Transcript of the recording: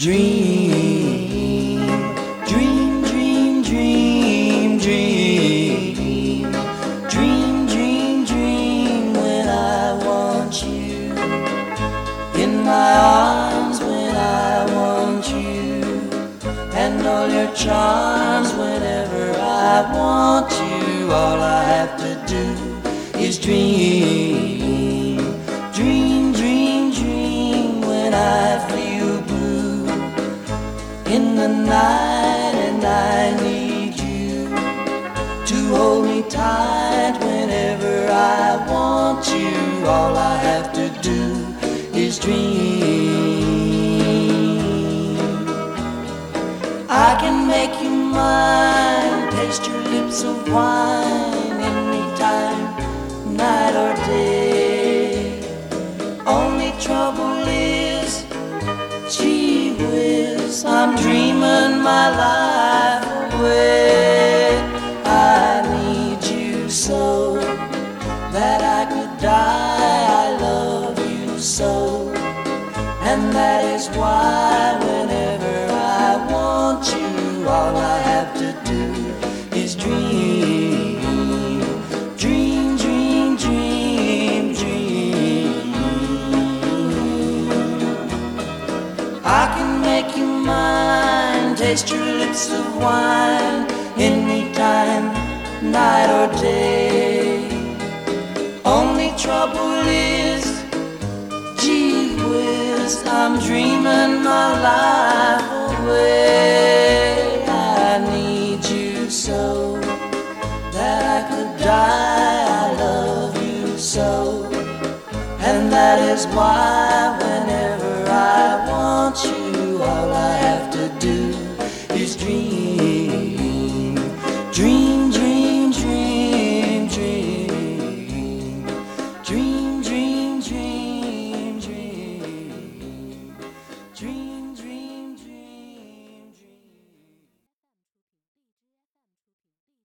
Dream, dream, dream, dream, dream, dream, dream, when I want you in my arms when I want you, and all your charms whenever in the night, and I need you to hold me tight whenever I want you. All I have to do is dream. I can make you mine, taste your lips of wine anytime, night or day. I'm dreaming my life away. I need you so that I could die. I love you so, and that is why whenever I want you, all I taste your lips of wine anytime, night or day. Only trouble is, gee whiz, I'm dreaming my life away. I need you so that I could die. I love you so. And that is why dream.